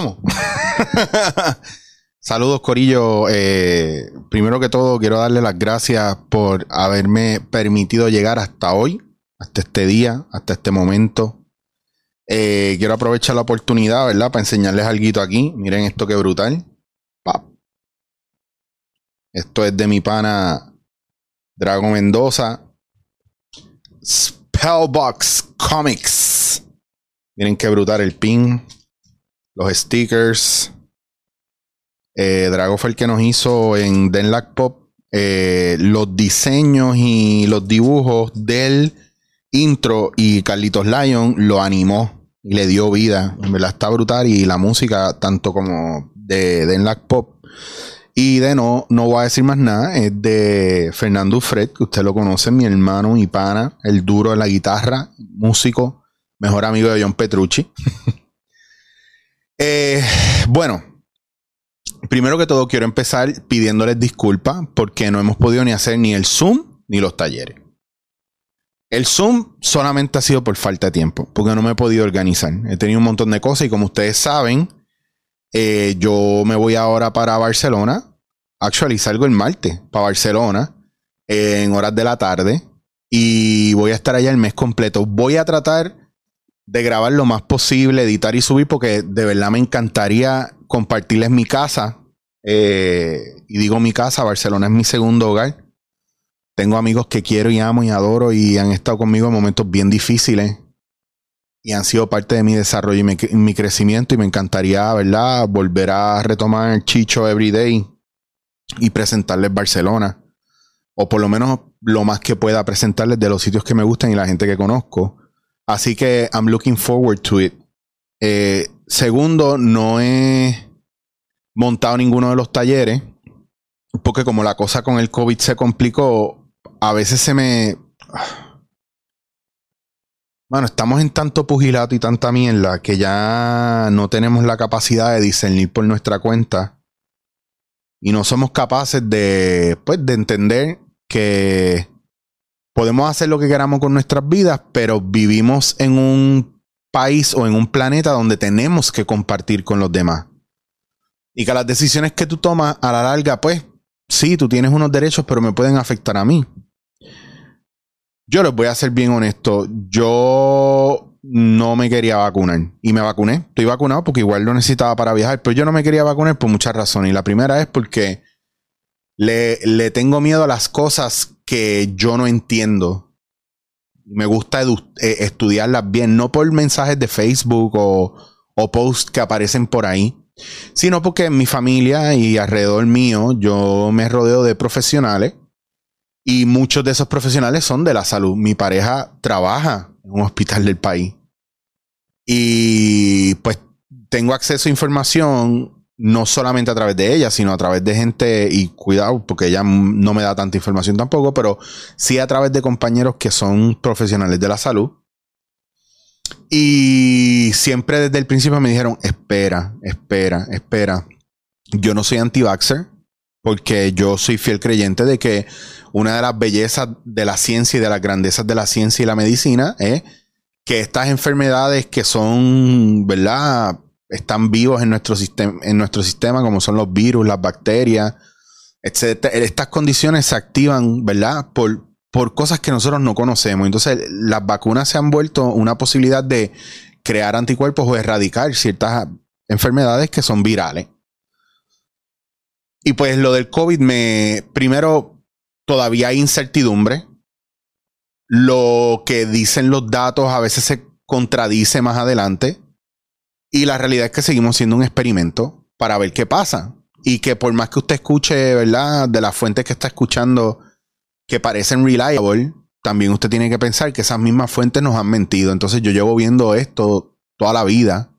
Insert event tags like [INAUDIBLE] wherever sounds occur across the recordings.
[LAUGHS] Saludos, Corillo. Eh, primero que todo, quiero darle las gracias por haberme permitido llegar hasta hoy, hasta este día, hasta este momento. Eh, quiero aprovechar la oportunidad, ¿verdad? Para enseñarles algo aquí. Miren esto que brutal. Esto es de mi pana Drago Mendoza. Spellbox Comics. Miren qué brutal el pin. Los stickers. Eh, fue el que nos hizo en Denlac Pop eh, los diseños y los dibujos del intro y Carlitos Lion lo animó y le dio vida. En verdad está brutal y la música, tanto como de Denlac Pop y de no, no voy a decir más nada, es de Fernando Fred, que usted lo conoce, mi hermano, mi pana, el duro de la guitarra, músico, mejor amigo de John Petrucci. [LAUGHS] Eh, bueno, primero que todo quiero empezar pidiéndoles disculpas porque no hemos podido ni hacer ni el Zoom ni los talleres. El Zoom solamente ha sido por falta de tiempo, porque no me he podido organizar. He tenido un montón de cosas y como ustedes saben, eh, yo me voy ahora para Barcelona. Actually, salgo el martes para Barcelona en horas de la tarde y voy a estar allá el mes completo. Voy a tratar de grabar lo más posible, editar y subir, porque de verdad me encantaría compartirles mi casa. Eh, y digo mi casa, Barcelona es mi segundo hogar. Tengo amigos que quiero y amo y adoro y han estado conmigo en momentos bien difíciles y han sido parte de mi desarrollo y mi, crecimiento y me encantaría, ¿verdad? Volver a retomar el Chicho Everyday y presentarles Barcelona. O por lo menos lo más que pueda presentarles de los sitios que me gustan y la gente que conozco. Así que I'm looking forward to it. Eh, segundo, no he montado ninguno de los talleres porque como la cosa con el COVID se complicó, a veces se me... Bueno, estamos en tanto pugilato y tanta mierda que ya no tenemos la capacidad de discernir por nuestra cuenta y no somos capaces de, pues, de entender que podemos hacer lo que queramos con nuestras vidas, pero vivimos en un país o en un planeta donde tenemos que compartir con los demás. Y que las decisiones que tú tomas a la larga, pues sí, tú tienes unos derechos, pero me pueden afectar a mí. Yo les voy a ser bien honesto. Yo no me quería vacunar y me vacuné. Estoy vacunado porque igual lo necesitaba para viajar, pero yo no me quería vacunar por muchas razones. Y la primera es porque le, le tengo miedo a las cosas que yo no entiendo. Me gusta eh, estudiarlas bien, no por mensajes de Facebook o, o posts que aparecen por ahí, sino porque en mi familia y alrededor mío yo me rodeo de profesionales y muchos de esos profesionales son de la salud. Mi pareja trabaja en un hospital del país y pues tengo acceso a información no solamente a través de ella, sino a través de gente, y cuidado, porque ella no me da tanta información tampoco, pero sí a través de compañeros que son profesionales de la salud. Y siempre desde el principio me dijeron, espera, espera, espera. Yo no soy anti-vaxxer, porque yo soy fiel creyente de que una de las bellezas de la ciencia y de las grandezas de la ciencia y la medicina es que estas enfermedades que son, ¿verdad? Están vivos en nuestro, sistema, en nuestro sistema, como son los virus, las bacterias, etc. Estas condiciones se activan, ¿verdad? Por, por cosas que nosotros no conocemos. Entonces, las vacunas se han vuelto una posibilidad de crear anticuerpos o erradicar ciertas enfermedades que son virales. Y pues lo del COVID me, primero, todavía hay incertidumbre. Lo que dicen los datos a veces se contradice más adelante. Y la realidad es que seguimos siendo un experimento para ver qué pasa. Y que por más que usted escuche, ¿verdad? De las fuentes que está escuchando que parecen reliable, también usted tiene que pensar que esas mismas fuentes nos han mentido. Entonces yo llevo viendo esto toda la vida.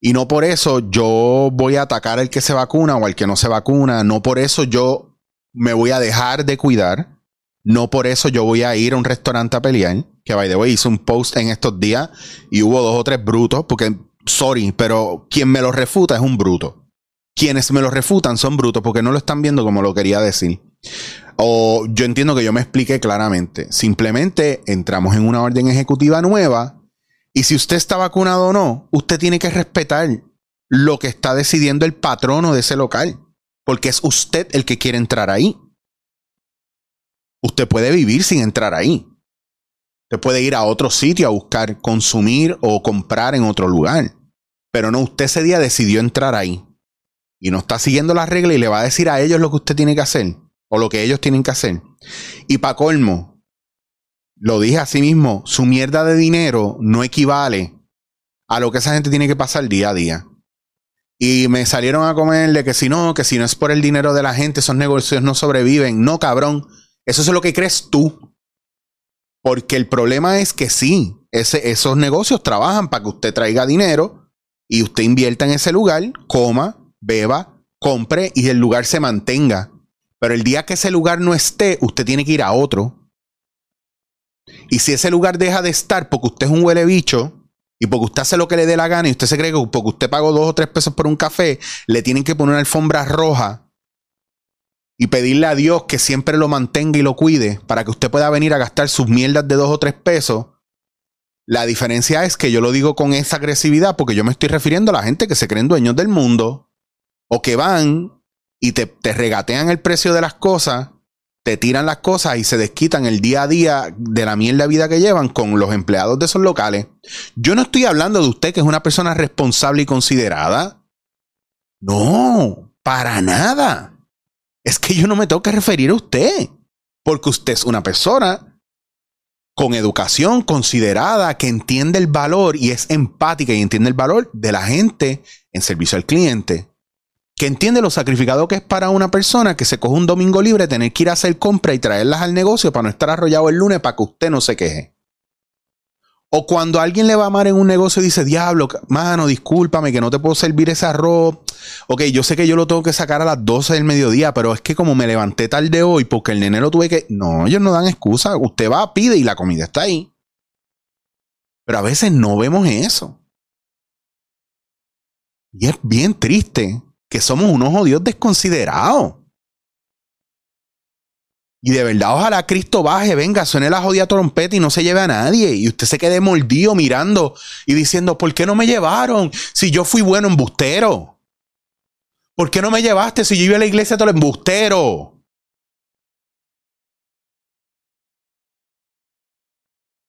Y no por eso yo voy a atacar al que se vacuna o al que no se vacuna. No por eso yo me voy a dejar de cuidar. No por eso yo voy a ir a un restaurante a pelear. Que by the way hice un post en estos días y hubo dos o tres brutos. Porque sorry, pero quien me lo refuta es un bruto. Quienes me lo refutan son brutos porque no lo están viendo como lo quería decir. O yo entiendo que yo me expliqué claramente. Simplemente entramos en una orden ejecutiva nueva y si usted está vacunado o no, usted tiene que respetar lo que está decidiendo el patrono de ese local, porque es usted el que quiere entrar ahí. Usted puede vivir sin entrar ahí. Usted puede ir a otro sitio a buscar consumir o comprar en otro lugar. Pero no, usted ese día decidió entrar ahí. Y no está siguiendo las reglas y le va a decir a ellos lo que usted tiene que hacer. O lo que ellos tienen que hacer. Y para colmo, lo dije así mismo, su mierda de dinero no equivale a lo que esa gente tiene que pasar día a día. Y me salieron a comerle que si no, que si no es por el dinero de la gente, esos negocios no sobreviven. No, cabrón. Eso es lo que crees tú. Porque el problema es que sí, esos negocios trabajan para que usted traiga dinero y usted invierta en ese lugar, coma, beba, compre y el lugar se mantenga. Pero el día que ese lugar no esté, usted tiene que ir a otro. Y si ese lugar deja de estar porque usted es un huele bicho y porque usted hace lo que le dé la gana y usted se cree que porque usted pagó dos o tres pesos por un café, le tienen que poner una alfombra roja y pedirle a Dios que siempre lo mantenga y lo cuide para que usted pueda venir a gastar sus mierdas de dos o tres pesos. La diferencia es que yo lo digo con esa agresividad porque yo me estoy refiriendo a la gente que se creen dueños del mundo o que van y te, te regatean el precio de las cosas, te tiran las cosas y se desquitan el día a día de la mierda vida que llevan con los empleados de esos locales. Yo no estoy hablando de usted que es una persona responsable y considerada. No, para nada es que yo no me tengo que referir a usted, porque usted es una persona con educación considerada, que entiende el valor y es empática y entiende el valor de la gente en servicio al cliente, que entiende lo sacrificado que es para una persona que se coge un domingo libre, tener que ir a hacer compra y traerlas al negocio para no estar arrollado el lunes para que usted no se queje. O cuando alguien le va a amar en un negocio y dice, diablo, mano, discúlpame que no te puedo servir ese arroz. Ok, yo sé que yo lo tengo que sacar a las 12 del mediodía, pero es que como me levanté tarde hoy porque el nene lo tuve que... No, ellos no dan excusa. Usted va, pide y la comida está ahí. Pero a veces no vemos eso. Y es bien triste que somos unos odios desconsiderados. Y de verdad, ojalá Cristo baje, venga, suene la jodida trompeta y no se lleve a nadie. Y usted se quede mordido mirando y diciendo, ¿por qué no me llevaron si yo fui bueno embustero? ¿Por qué no me llevaste si yo iba a la iglesia todo el embustero?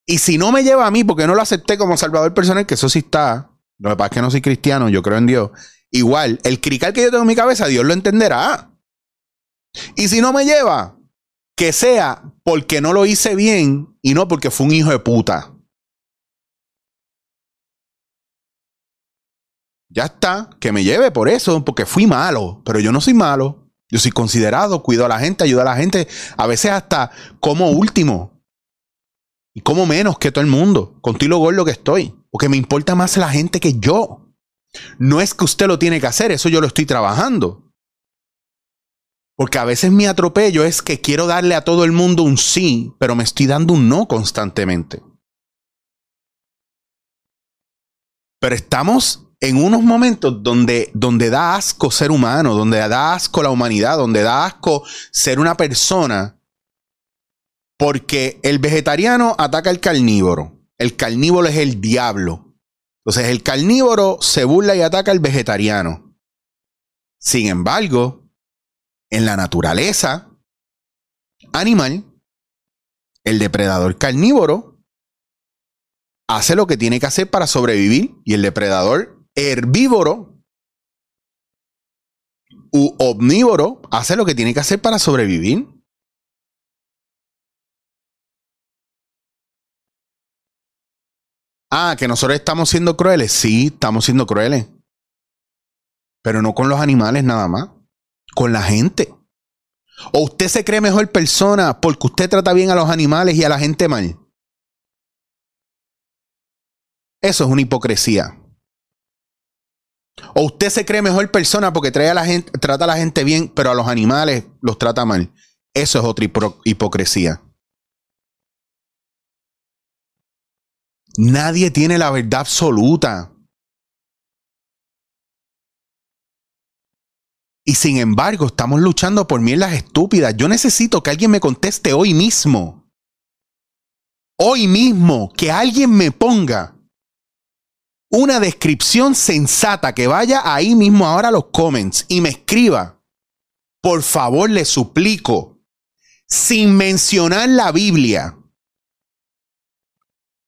Y si no me lleva a mí, porque no lo acepté como salvador personal, que eso sí está. Lo que pasa es que no soy cristiano, yo creo en Dios. Igual, el crical que yo tengo en mi cabeza, Dios lo entenderá. Y si no me lleva, que sea porque no lo hice bien y no porque fue un hijo de puta. Ya está, que me lleve por eso, porque fui malo, pero yo no soy malo. Yo soy considerado, cuido a la gente, ayudo a la gente, a veces hasta como último. Y como menos que todo el mundo, contigo gordo que estoy. Porque me importa más la gente que yo. No es que usted lo tiene que hacer, eso yo lo estoy trabajando. Porque a veces mi atropello es que quiero darle a todo el mundo un sí, pero me estoy dando un no constantemente. Pero estamos en unos momentos donde, donde da asco ser humano, donde da asco la humanidad, donde da asco ser una persona. Porque el vegetariano ataca al carnívoro. El carnívoro es el diablo. Entonces el carnívoro se burla y ataca al vegetariano. Sin embargo, en la naturaleza animal, el depredador carnívoro hace lo que tiene que hacer para sobrevivir y el depredador herbívoro u omnívoro hace lo que tiene que hacer para sobrevivir. Ah, que nosotros estamos siendo crueles. Sí, estamos siendo crueles. Pero no con los animales nada más con la gente. ¿O usted se cree mejor persona porque usted trata bien a los animales y a la gente mal? Eso es una hipocresía. ¿O usted se cree mejor persona porque a la gente, trata a la gente bien, pero a los animales los trata mal? Eso es otra hipocresía. Nadie tiene la verdad absoluta. Y sin embargo, estamos luchando por mierdas estúpidas. Yo necesito que alguien me conteste hoy mismo. Hoy mismo, que alguien me ponga una descripción sensata que vaya ahí mismo ahora a los comments y me escriba. Por favor, le suplico, sin mencionar la Biblia,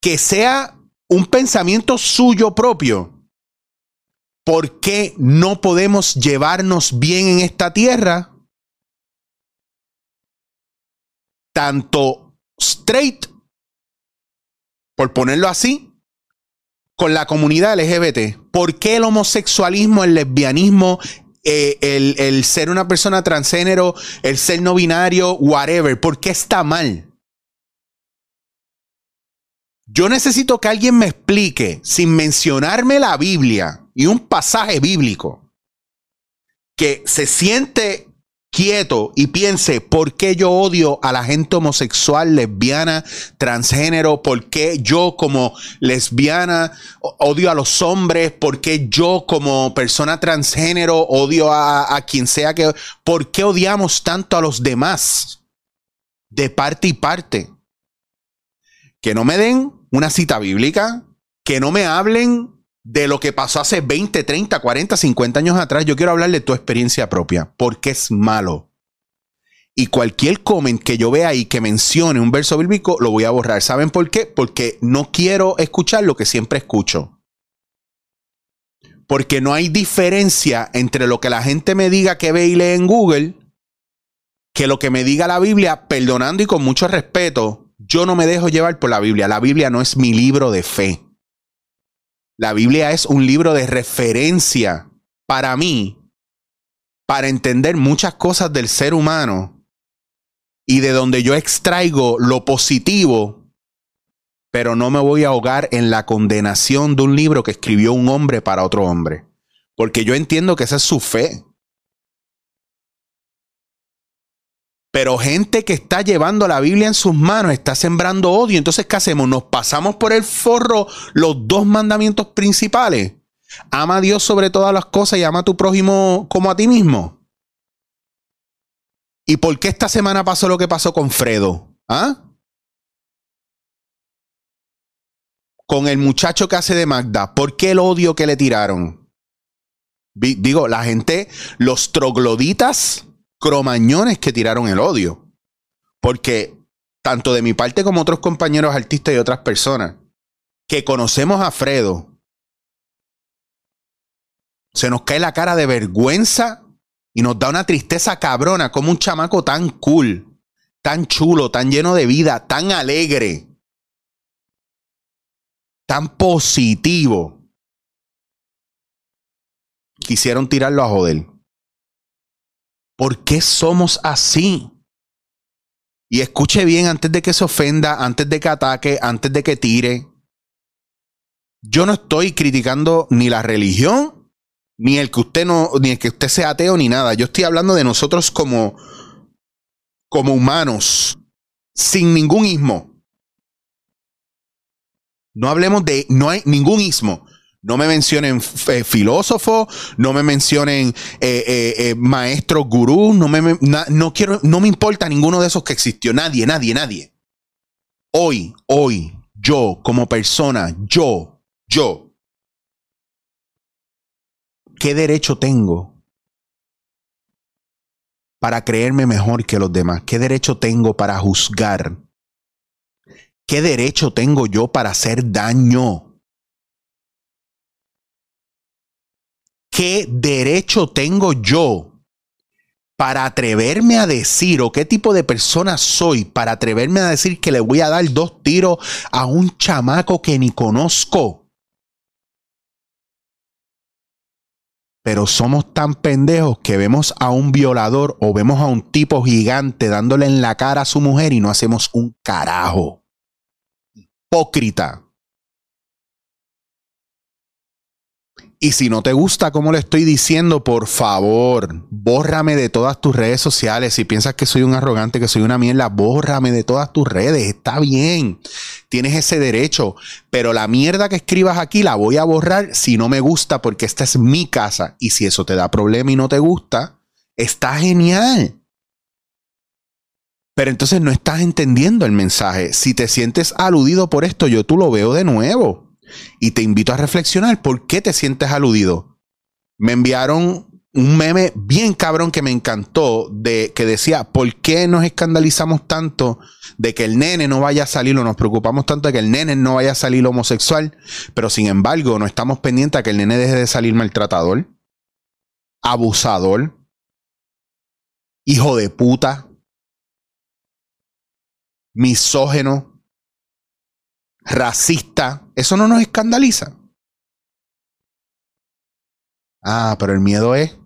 que sea un pensamiento suyo propio. ¿Por qué no podemos llevarnos bien en esta tierra? Tanto straight, por ponerlo así, con la comunidad LGBT. ¿Por qué el homosexualismo, el lesbianismo, eh, el, el, ser una persona transgénero, el ser no binario, whatever? ¿Por qué está mal? Yo necesito que alguien me explique, sin mencionarme la Biblia y un pasaje bíblico, que se siente quieto y piense por qué yo odio a la gente homosexual, lesbiana, transgénero, por qué yo como lesbiana odio a los hombres, por qué yo como persona transgénero odio a, a quien sea que... ¿Por qué odiamos tanto a los demás? De parte y parte. Que no me den una cita bíblica, que no me hablen de lo que pasó hace 20, 30, 40, 50 años atrás. Yo quiero hablar de tu experiencia propia, porque es malo. Y cualquier comment que yo vea ahí que mencione un verso bíblico, lo voy a borrar. ¿Saben por qué? Porque no quiero escuchar lo que siempre escucho. Porque no hay diferencia entre lo que la gente me diga que ve y lee en Google que lo que me diga la Biblia, perdonando y con mucho respeto, yo no me dejo llevar por la Biblia. La Biblia no es mi libro de fe. La Biblia es un libro de referencia para mí, para entender muchas cosas del ser humano y de donde yo extraigo lo positivo, pero no me voy a ahogar en la condenación de un libro que escribió un hombre para otro hombre, porque yo entiendo que esa es su fe. Pero gente que está llevando la Biblia en sus manos está sembrando odio. Entonces, ¿qué hacemos? Nos pasamos por el forro los dos mandamientos principales. Ama a Dios sobre todas las cosas y ama a tu prójimo como a ti mismo. ¿Y por qué esta semana pasó lo que pasó con Fredo? ¿Ah? Con el muchacho que hace de Magda. ¿Por qué el odio que le tiraron? Digo, la gente, los trogloditas cromañones que tiraron el odio. Porque tanto de mi parte como otros compañeros artistas y otras personas que conocemos a Fredo, se nos cae la cara de vergüenza y nos da una tristeza cabrona como un chamaco tan cool, tan chulo, tan lleno de vida, tan alegre, tan positivo. Quisieron tirarlo a joder. ¿Por qué somos así? Y escuche bien antes de que se ofenda, antes de que ataque, antes de que tire. Yo no estoy criticando ni la religión, ni el que usted no, ni el que usted sea ateo, ni nada. Yo estoy hablando de nosotros como, como humanos, sin ningún ismo. No hablemos de, no hay ningún ismo. No me mencionen eh, filósofos, no me mencionen eh, eh, maestros gurús, no me, no quiero, no me importa ninguno de esos que existió. Nadie, nadie, nadie. Hoy, hoy, yo como persona, yo, yo, ¿qué derecho tengo para creerme mejor que los demás? ¿Qué derecho tengo para juzgar? ¿Qué derecho tengo yo para hacer daño? ¿Qué derecho tengo yo para atreverme a decir o qué tipo de persona soy para atreverme a decir que le voy a dar dos tiros a un chamaco que ni conozco? Pero somos tan pendejos que vemos a un violador o vemos a un tipo gigante dándole en la cara a su mujer y no hacemos un carajo. Hipócrita. Y si no te gusta como le estoy diciendo, por favor, bórrame de todas tus redes sociales. Si piensas que soy un arrogante, que soy una mierda, bórrame de todas tus redes. Está bien. Tienes ese derecho. Pero la mierda que escribas aquí la voy a borrar si no me gusta porque esta es mi casa. Y si eso te da problema y no te gusta, está genial. Pero entonces no estás entendiendo el mensaje. Si te sientes aludido por esto, yo tú lo veo de nuevo. Y te invito a reflexionar por qué te sientes aludido. Me enviaron un meme bien cabrón que me encantó de que decía, ¿por qué nos escandalizamos tanto de que el nene no vaya a salir o nos preocupamos tanto de que el nene no vaya a salir homosexual, pero sin embargo no estamos pendientes a que el nene deje de salir maltratador, abusador, hijo de puta, misógeno, racista? Eso no nos escandaliza. Ah, pero el miedo es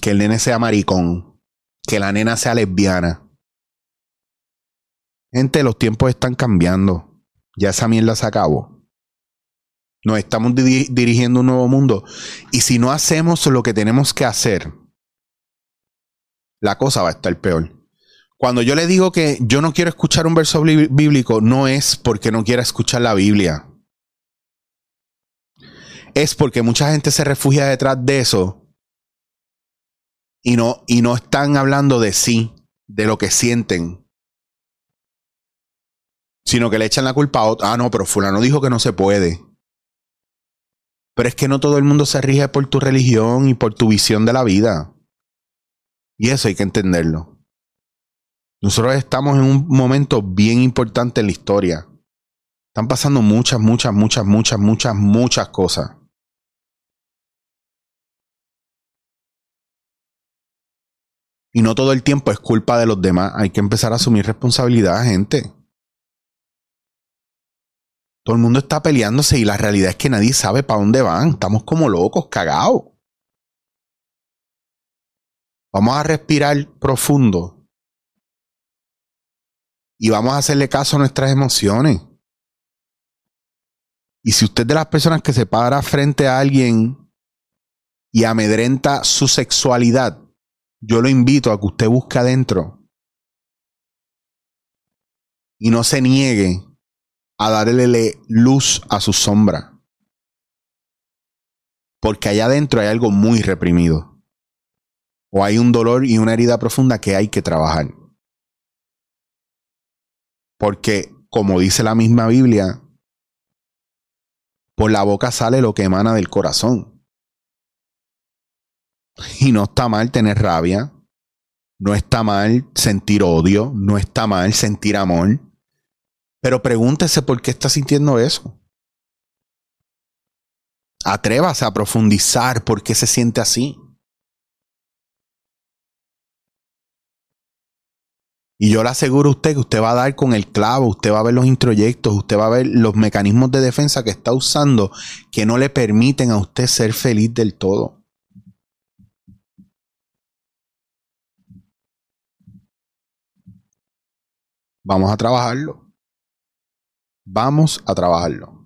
que el nene sea maricón, que la nena sea lesbiana. Gente, los tiempos están cambiando. Ya esa mierda se acabó. Nos estamos dirigiendo un nuevo mundo. Y si no hacemos lo que tenemos que hacer, la cosa va a estar peor. Cuando yo le digo que yo no quiero escuchar un verso bíblico, no es porque no quiera escuchar la Biblia. Es porque mucha gente se refugia detrás de eso y no, y no están hablando de sí, de lo que sienten, sino que le echan la culpa a otro. Ah, no, pero fulano dijo que no se puede. Pero es que no todo el mundo se rige por tu religión y por tu visión de la vida. Y eso hay que entenderlo. Nosotros estamos en un momento bien importante en la historia. Están pasando muchas, muchas, muchas, muchas, muchas, muchas cosas. Y no todo el tiempo es culpa de los demás. Hay que empezar a asumir responsabilidad, gente. Todo el mundo está peleándose y la realidad es que nadie sabe para dónde van. Estamos como locos, cagados. Vamos a respirar profundo. Y vamos a hacerle caso a nuestras emociones. Y si usted es de las personas que se para frente a alguien y amedrenta su sexualidad, yo lo invito a que usted busque adentro y no se niegue a darle luz a su sombra. Porque allá adentro hay algo muy reprimido. O hay un dolor y una herida profunda que hay que trabajar. Porque, como dice la misma Biblia, por la boca sale lo que emana del corazón. Y no está mal tener rabia. No está mal sentir odio. No está mal sentir amor. Pero pregúntese por qué está sintiendo eso. Atrévase a profundizar por qué se siente así. Y yo le aseguro a usted que usted va a dar con el clavo, usted va a ver los introyectos, usted va a ver los mecanismos de defensa que está usando que no le permiten a usted ser feliz del todo. Vamos a trabajarlo. Vamos a trabajarlo.